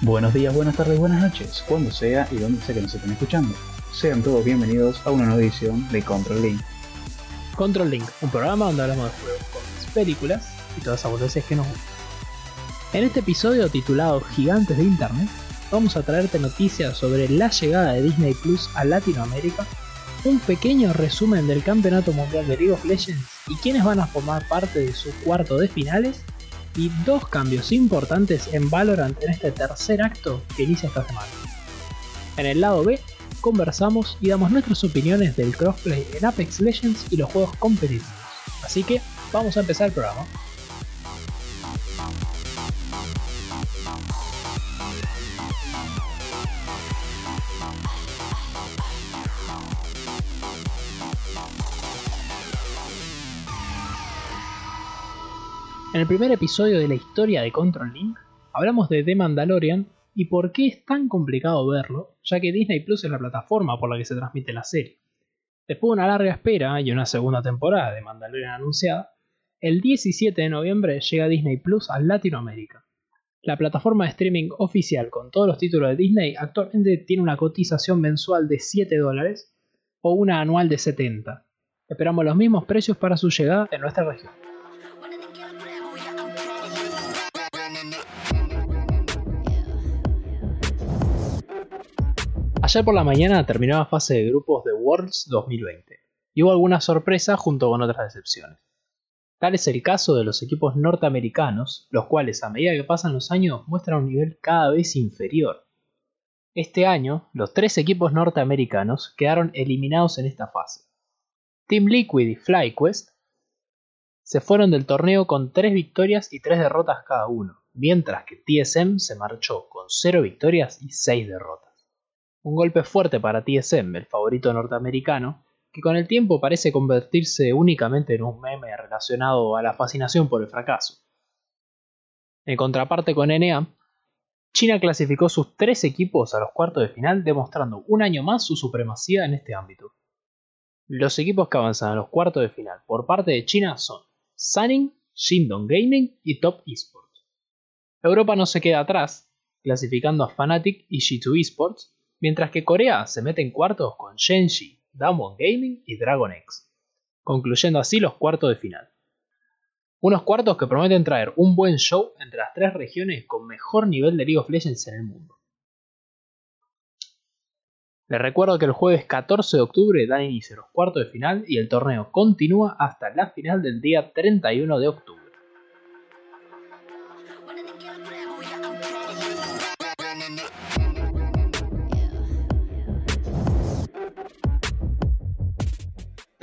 Buenos días, buenas tardes, buenas noches, cuando sea y donde sea que nos estén escuchando. Sean todos bienvenidos a una nueva edición de Control Link. Control Link, un programa donde hablamos de juegos, cómics, películas y todas esas boludeces que nos gustan. En este episodio titulado Gigantes de Internet, vamos a traerte noticias sobre la llegada de Disney Plus a Latinoamérica, un pequeño resumen del Campeonato Mundial de League of Legends y quiénes van a formar parte de su cuarto de finales, y dos cambios importantes en Valorant en este tercer acto que inicia esta semana. En el lado B, conversamos y damos nuestras opiniones del crossplay en Apex Legends y los juegos competitivos. Así que vamos a empezar el programa. En el primer episodio de la historia de Control Link, hablamos de The Mandalorian y por qué es tan complicado verlo, ya que Disney Plus es la plataforma por la que se transmite la serie. Después de una larga espera y una segunda temporada de Mandalorian anunciada, el 17 de noviembre llega Disney Plus a Latinoamérica. La plataforma de streaming oficial con todos los títulos de Disney actualmente tiene una cotización mensual de 7 dólares o una anual de 70. Esperamos los mismos precios para su llegada en nuestra región. Ayer por la mañana terminó la fase de grupos de Worlds 2020 y hubo algunas sorpresas junto con otras decepciones. Tal es el caso de los equipos norteamericanos, los cuales a medida que pasan los años muestran un nivel cada vez inferior. Este año, los tres equipos norteamericanos quedaron eliminados en esta fase. Team Liquid y FlyQuest se fueron del torneo con 3 victorias y 3 derrotas cada uno, mientras que TSM se marchó con 0 victorias y 6 derrotas. Un golpe fuerte para TSM, el favorito norteamericano, que con el tiempo parece convertirse únicamente en un meme relacionado a la fascinación por el fracaso. En contraparte con NA, China clasificó sus tres equipos a los cuartos de final, demostrando un año más su supremacía en este ámbito. Los equipos que avanzan a los cuartos de final por parte de China son Sunning, Shindong Gaming y Top Esports. Europa no se queda atrás, clasificando a Fnatic y G2 Esports, mientras que Corea se mete en cuartos con Shenji, Damwon Gaming y Dragon X, concluyendo así los cuartos de final. Unos cuartos que prometen traer un buen show entre las tres regiones con mejor nivel de League of Legends en el mundo. Les recuerdo que el jueves 14 de octubre dan inicio los cuartos de final y el torneo continúa hasta la final del día 31 de octubre.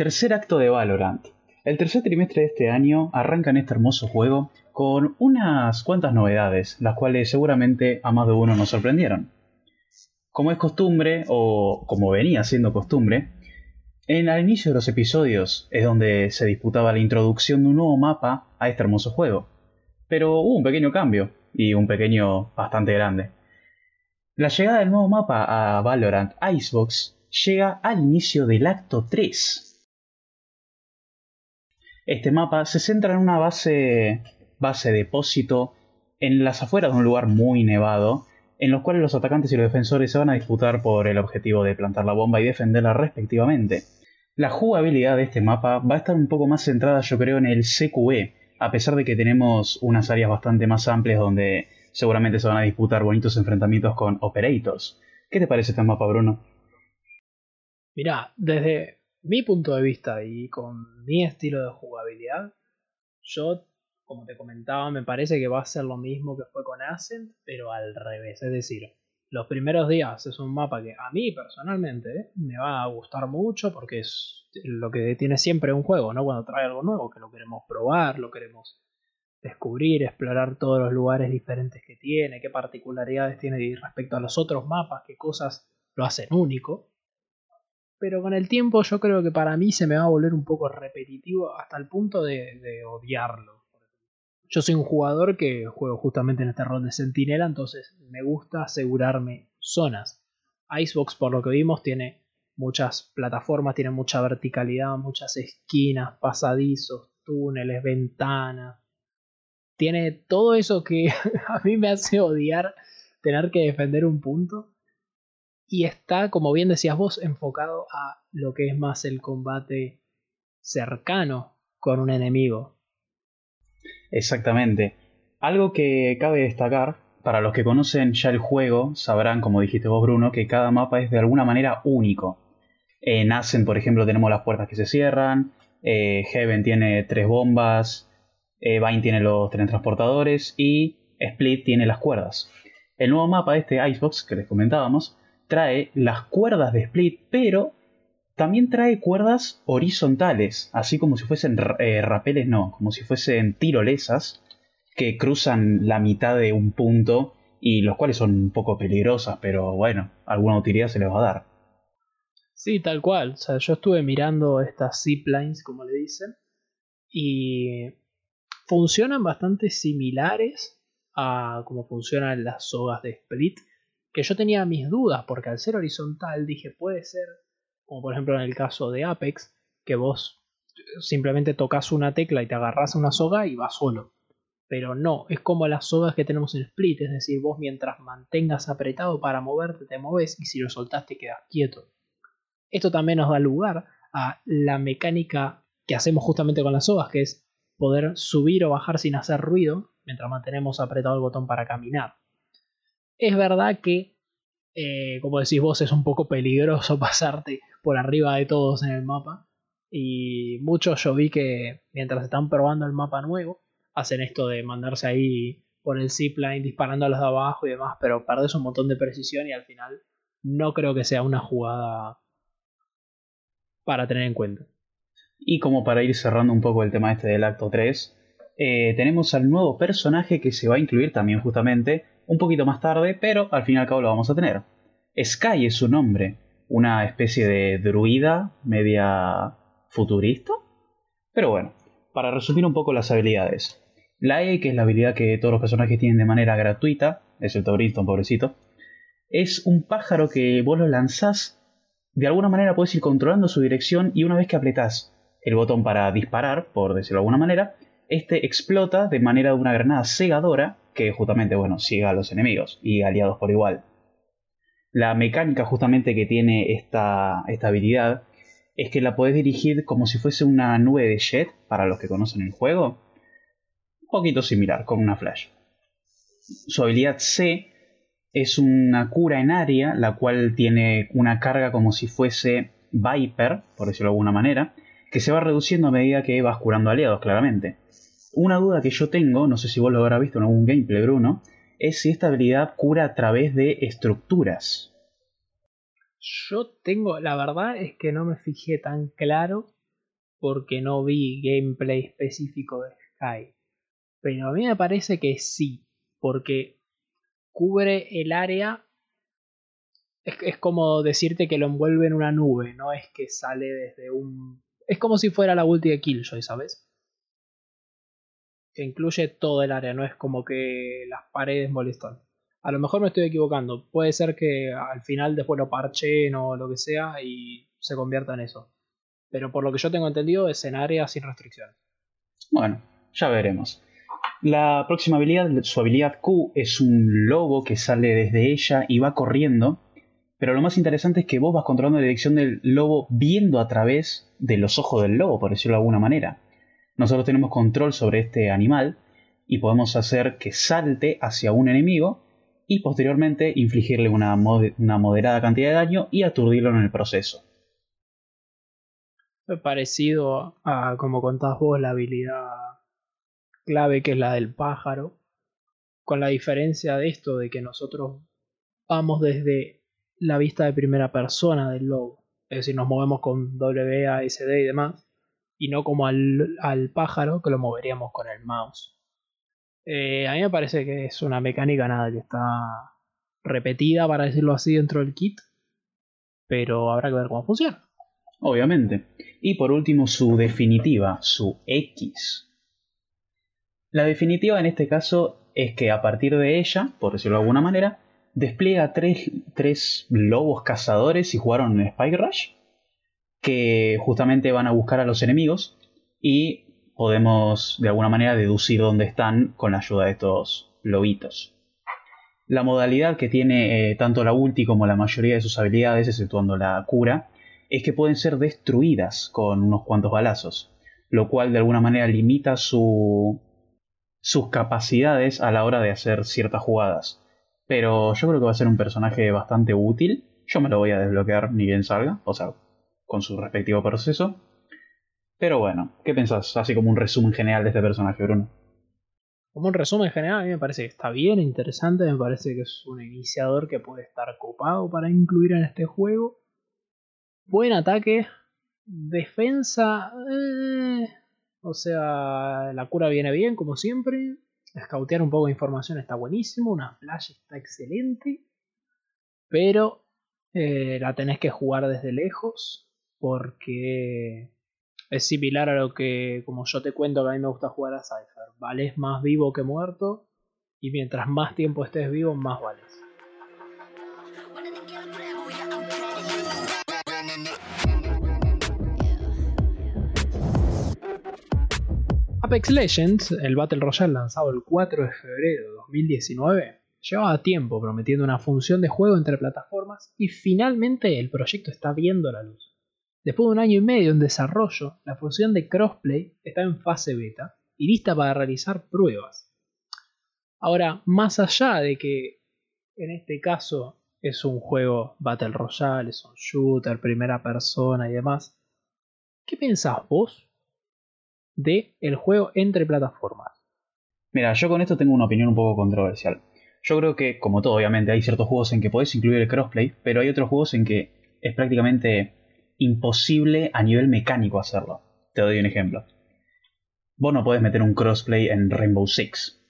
Tercer acto de Valorant. El tercer trimestre de este año arranca en este hermoso juego con unas cuantas novedades, las cuales seguramente a más de uno nos sorprendieron. Como es costumbre, o como venía siendo costumbre, en el inicio de los episodios es donde se disputaba la introducción de un nuevo mapa a este hermoso juego. Pero hubo un pequeño cambio, y un pequeño bastante grande. La llegada del nuevo mapa a Valorant Icebox llega al inicio del acto 3, este mapa se centra en una base, base depósito en las afueras de un lugar muy nevado, en los cuales los atacantes y los defensores se van a disputar por el objetivo de plantar la bomba y defenderla respectivamente. La jugabilidad de este mapa va a estar un poco más centrada yo creo en el CQE, a pesar de que tenemos unas áreas bastante más amplias donde seguramente se van a disputar bonitos enfrentamientos con operators. ¿Qué te parece este mapa, Bruno? Mira, desde mi punto de vista y con mi estilo de jugabilidad, yo, como te comentaba, me parece que va a ser lo mismo que fue con Ascent, pero al revés. Es decir, los primeros días es un mapa que a mí personalmente me va a gustar mucho porque es lo que tiene siempre un juego, ¿no? Cuando trae algo nuevo, que lo queremos probar, lo queremos descubrir, explorar todos los lugares diferentes que tiene, qué particularidades tiene respecto a los otros mapas, qué cosas lo hacen único. Pero con el tiempo yo creo que para mí se me va a volver un poco repetitivo hasta el punto de, odiarlo. Yo soy un jugador que juego justamente en este rol de sentinela, entonces me gusta asegurarme zonas. Icebox, por lo que vimos, tiene muchas plataformas, tiene mucha verticalidad, muchas esquinas, pasadizos, túneles, ventanas. Tiene todo eso que a mí me hace odiar tener que defender un punto. Y está, como bien decías vos, enfocado a lo que es más el combate cercano con un enemigo. Exactamente. Algo que cabe destacar, para los que conocen ya el juego, sabrán, como dijiste vos Bruno, que cada mapa es de alguna manera único. En Ascent, por ejemplo, tenemos las puertas que se cierran, eh, Heaven tiene tres bombas, eh, Vine tiene los transportadores y Split tiene las cuerdas. El nuevo mapa, este Icebox que les comentábamos, trae las cuerdas de Split, pero también trae cuerdas horizontales, así como si fuesen eh, rapeles, no, como si fuesen tirolesas que cruzan la mitad de un punto y los cuales son un poco peligrosas, pero bueno, alguna utilidad se les va a dar. Sí, tal cual. O sea, yo estuve mirando estas ziplines, como le dicen, y funcionan bastante similares a cómo funcionan las sogas de Split, que yo tenía mis dudas, porque al ser horizontal dije, puede ser, como por ejemplo en el caso de Apex, que vos simplemente tocas una tecla y te agarras a una soga y va solo. Pero no, es como las sogas que tenemos en Split, es decir, vos mientras mantengas apretado para moverte te moves y si lo soltaste quedas quieto. Esto también nos da lugar a la mecánica que hacemos justamente con las sogas, que es poder subir o bajar sin hacer ruido mientras mantenemos apretado el botón para caminar. Es verdad que, eh, como decís vos, es un poco peligroso pasarte por arriba de todos en el mapa. Y muchos yo vi que mientras están probando el mapa nuevo, hacen esto de mandarse ahí por el zipline disparando a los de abajo y demás, pero perdes un montón de precisión y al final no creo que sea una jugada para tener en cuenta. Y como para ir cerrando un poco el tema este del acto 3, eh, tenemos al nuevo personaje que se va a incluir también justamente un poquito más tarde, pero al fin y al cabo lo vamos a tener. Sky es su nombre, una especie de druida media futurista. Pero bueno, para resumir un poco las habilidades. La E, que es la habilidad que todos los personajes tienen de manera gratuita, excepto Briston, pobrecito, es un pájaro que vos lo lanzás de alguna manera puedes ir controlando su dirección y una vez que apretás el botón para disparar, por decirlo de alguna manera, este explota de manera de una granada cegadora que justamente, bueno, ciega a los enemigos y aliados por igual. La mecánica justamente que tiene esta, esta habilidad es que la podés dirigir como si fuese una nube de jet, para los que conocen el juego. Un poquito similar, con una flash. Su habilidad C es una cura en área, la cual tiene una carga como si fuese Viper, por decirlo de alguna manera, que se va reduciendo a medida que vas curando aliados, claramente. Una duda que yo tengo, no sé si vos lo habrás visto en algún gameplay, Bruno, es si esta habilidad cura a través de estructuras. Yo tengo, la verdad es que no me fijé tan claro porque no vi gameplay específico de Sky. Pero a mí me parece que sí, porque cubre el área. Es, como decirte que lo envuelve en una nube, no es que sale desde un. Es como si fuera la ulti de Killjoy, ¿sabes? Incluye todo el área, no es como que las paredes molestan. A lo mejor me estoy equivocando. Puede ser que al final después lo parchen o lo que sea y se convierta en eso. Pero por lo que yo tengo entendido es en área sin restricciones. Bueno, ya veremos. La próxima habilidad, su habilidad Q, es un lobo que sale desde ella y va corriendo. Pero lo más interesante es que vos vas controlando la dirección del lobo viendo a través de los ojos del lobo, por decirlo de alguna manera. Nosotros tenemos control sobre este animal y podemos hacer que salte hacia un enemigo y posteriormente infligirle una, moderada cantidad de daño y aturdirlo en el proceso. Parecido a como contás vos la habilidad clave que es la del pájaro, con la diferencia de esto de que nosotros vamos desde la vista de primera persona del lobo, es decir, nos movemos con WASD y demás, y no como al, pájaro que lo moveríamos con el mouse. Eh, a mí me parece que es una mecánica nada que está repetida, para decirlo así, dentro del kit, pero habrá que ver cómo funciona. Obviamente. Y por último, su definitiva, su X. La definitiva en este caso es que a partir de ella, por decirlo de alguna manera, despliega tres, lobos cazadores y jugaron en Spike Rush, que justamente van a buscar a los enemigos y podemos de alguna manera deducir dónde están con la ayuda de estos lobitos. La modalidad que tiene eh, tanto la ulti como la mayoría de sus habilidades, exceptuando la cura, es que pueden ser destruidas con unos cuantos balazos, lo cual de alguna manera limita su, sus capacidades a la hora de hacer ciertas jugadas. Pero yo creo que va a ser un personaje bastante útil. Yo me lo voy a desbloquear ni bien salga, o sea, con su respectivo proceso. Pero bueno, ¿qué pensás? Así como un resumen general de este personaje, Bruno. Como un resumen general, a mí me parece que está bien, interesante, me parece que es un iniciador que puede estar copado para incluir en este juego. Buen ataque, defensa, eh, o sea, la cura viene bien, como siempre. Scoutear un poco de información está buenísimo, una flash está excelente, pero eh, la tenés que jugar desde lejos porque es similar a lo que, como yo te cuento, que a mí me gusta jugar a Cypher. Vales más vivo que muerto y mientras más tiempo estés vivo, más vales. Apex Legends, el Battle Royale lanzado el 4 de febrero de 2019, llevaba tiempo prometiendo una función de juego entre plataformas y finalmente el proyecto está viendo la luz. Después de un año y medio en desarrollo, la función de crossplay está en fase beta y lista para realizar pruebas. Ahora, más allá de que en este caso es un juego Battle Royale, es un shooter, primera persona y demás, ¿qué pensás vos de el juego entre plataformas? Mira, yo con esto tengo una opinión un poco controversial. Yo creo que, como todo, obviamente, hay ciertos juegos en que podés incluir el crossplay, pero hay otros juegos en que es prácticamente imposible a nivel mecánico hacerlo. Te doy un ejemplo. Vos no podés meter un crossplay en Rainbow Six.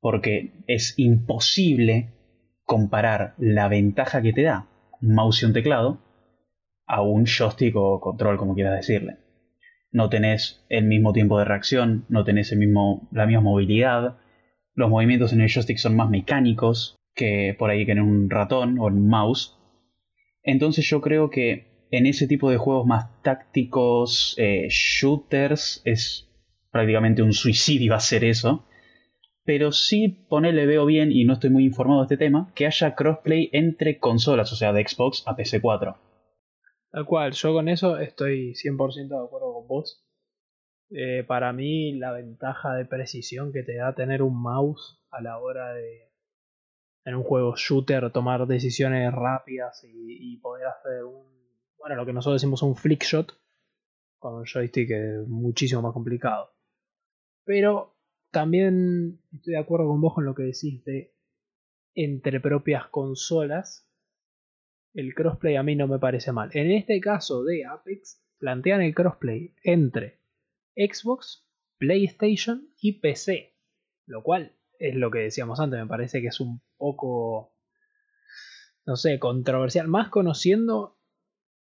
Porque es imposible comparar la ventaja que te da un mouse y un teclado a un joystick o control, como quieras decirle. No tenés el mismo tiempo de reacción, no tenés el mismo, la misma movilidad. Los movimientos en el joystick son más mecánicos que por ahí que en un ratón o en un mouse. Entonces yo creo que en ese tipo de juegos más tácticos, eh, shooters, es prácticamente un suicidio hacer eso. Pero sí, ponele, veo bien y no estoy muy informado de este tema, que haya crossplay entre consolas, o sea, de Xbox a PC4. Tal cual, yo con eso estoy 100% de acuerdo con vos. Eh, para mí, la ventaja de precisión que te da tener un mouse a la hora de, en un juego shooter, tomar decisiones rápidas y poder hacer un bueno, lo que nosotros decimos un flick shot, con un joystick es muchísimo más complicado. Pero también estoy de acuerdo con vos con lo que decís de entre propias consolas. El crossplay a mí no me parece mal. En este caso de Apex, plantean el crossplay entre Xbox, PlayStation y PC. Lo cual es lo que decíamos antes, me parece que es un poco, no sé, controversial. Más conociendo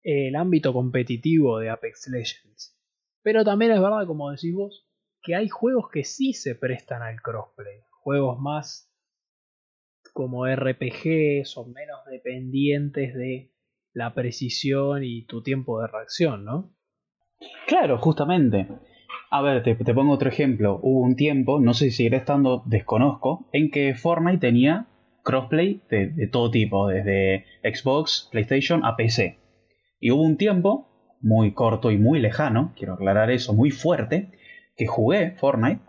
el ámbito competitivo de Apex Legends. Pero también es verdad, como decís vos, que hay juegos que sí se prestan al crossplay. Juegos más como RPG son menos dependientes de la precisión y tu tiempo de reacción, ¿no? Claro, justamente. A ver, te, pongo otro ejemplo. Hubo un tiempo, no sé si seguirá estando, desconozco, en que Fortnite tenía crossplay de todo tipo, desde Xbox, PlayStation a PC. Y hubo un tiempo, muy corto y muy lejano, quiero aclarar eso, muy fuerte, que jugué Fortnite.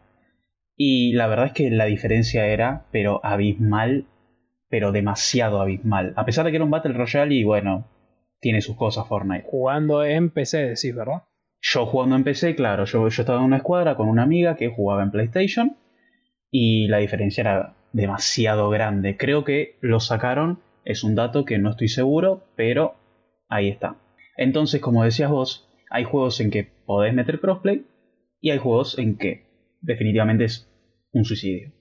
Y la verdad es que la diferencia era, pero abismal, pero demasiado abismal. A pesar de que era un Battle Royale y bueno, tiene sus cosas Fortnite. Jugando en PC, decís, ¿verdad? Yo jugando en PC, claro, yo, yo estaba en una escuadra con una amiga que jugaba en PlayStation y la diferencia era demasiado grande. Creo que lo sacaron, es un dato que no estoy seguro, pero Ahí está. Entonces, como decías vos, hay juegos en que podés meter crossplay y hay juegos en que definitivamente es un suicidio.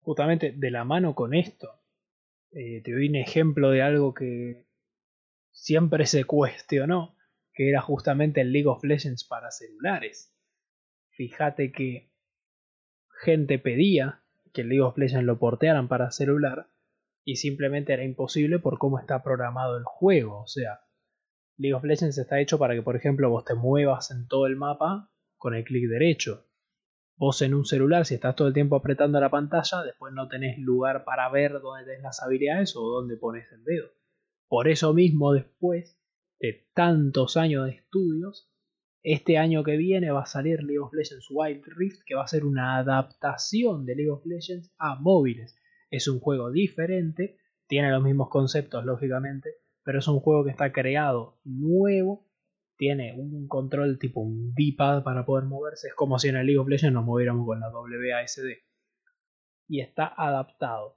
Justamente de la mano con esto, eh, te doy un ejemplo de algo que siempre se cuestionó, que era justamente el League of Legends para celulares. Fíjate que gente pedía que el League of Legends lo portearan para celular y simplemente era imposible por cómo está programado el juego. O sea, League of Legends está hecho para que, por ejemplo, vos te muevas en todo el mapa con el clic derecho. Vos en un celular, si estás todo el tiempo apretando la pantalla, después no tenés lugar para ver dónde tenés las habilidades o dónde pones el dedo. Por eso mismo, después de tantos años de estudios, este año que viene va a salir League of Legends Wild Rift, que va a ser una adaptación de League of Legends a móviles. Es un juego diferente, tiene los mismos conceptos, lógicamente, pero es un juego que está creado nuevo tiene un control tipo un D-pad para poder moverse. Es como si en el League of Legends nos moviéramos con la WASD. Y está adaptado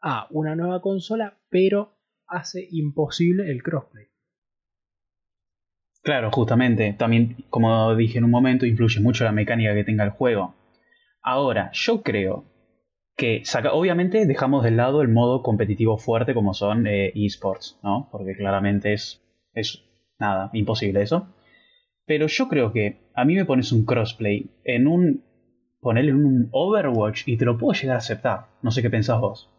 a una nueva consola, pero hace imposible el crossplay. Claro, justamente. También, como dije en un momento, influye mucho la mecánica que tenga el juego. Ahora, yo creo que obviamente dejamos de lado el modo competitivo fuerte como son eh, esports, ¿no? Porque claramente es, es nada, imposible eso. Pero yo creo que a mí me pones un crossplay en un. ponerle un Overwatch y te lo puedo llegar a aceptar. No sé qué pensás vos.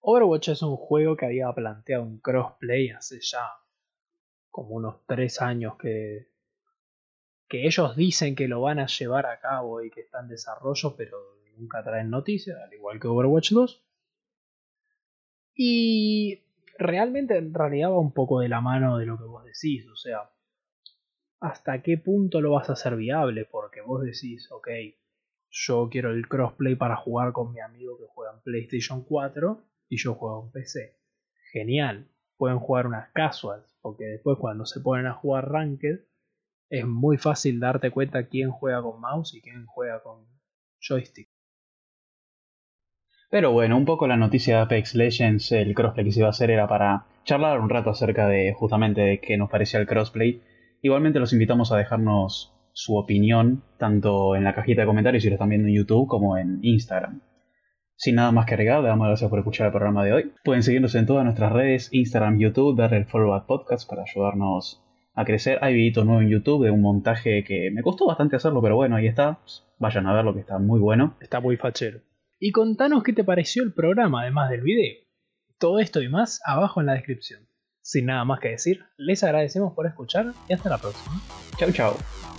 Overwatch es un juego que había planteado un crossplay hace ya como unos tres años que, que ellos dicen que lo van a llevar a cabo y que está en desarrollo, pero nunca traen noticias, al igual que Overwatch 2. Y realmente en realidad va un poco de la mano de lo que vos decís, o sea, hasta qué punto lo vas a hacer viable, porque vos decís, ok, yo quiero el crossplay para jugar con mi amigo que juega en PlayStation 4 y yo juego en PC. Genial, pueden jugar unas casuals, porque después cuando se ponen a jugar ranked es muy fácil darte cuenta quién juega con mouse y quién juega con joystick. Pero bueno, un poco la noticia de Apex Legends, el crossplay que se iba a hacer era para charlar un rato acerca de justamente de qué nos parecía el crossplay. Igualmente los invitamos a dejarnos su opinión, tanto en la cajita de comentarios si lo están viendo en YouTube como en Instagram. Sin nada más que agregar, le damos gracias por escuchar el programa de hoy. Pueden seguirnos en todas nuestras redes, Instagram, YouTube, darle el follow a podcast para ayudarnos a crecer. Hay videito nuevo en YouTube de un montaje que me costó bastante hacerlo, pero bueno, ahí está. Vayan a verlo que está muy bueno. Está muy fachero y contanos qué te pareció el programa además del video. Todo esto y más abajo en la descripción. Sin nada más que decir, les agradecemos por escuchar y hasta la próxima. Chau chau.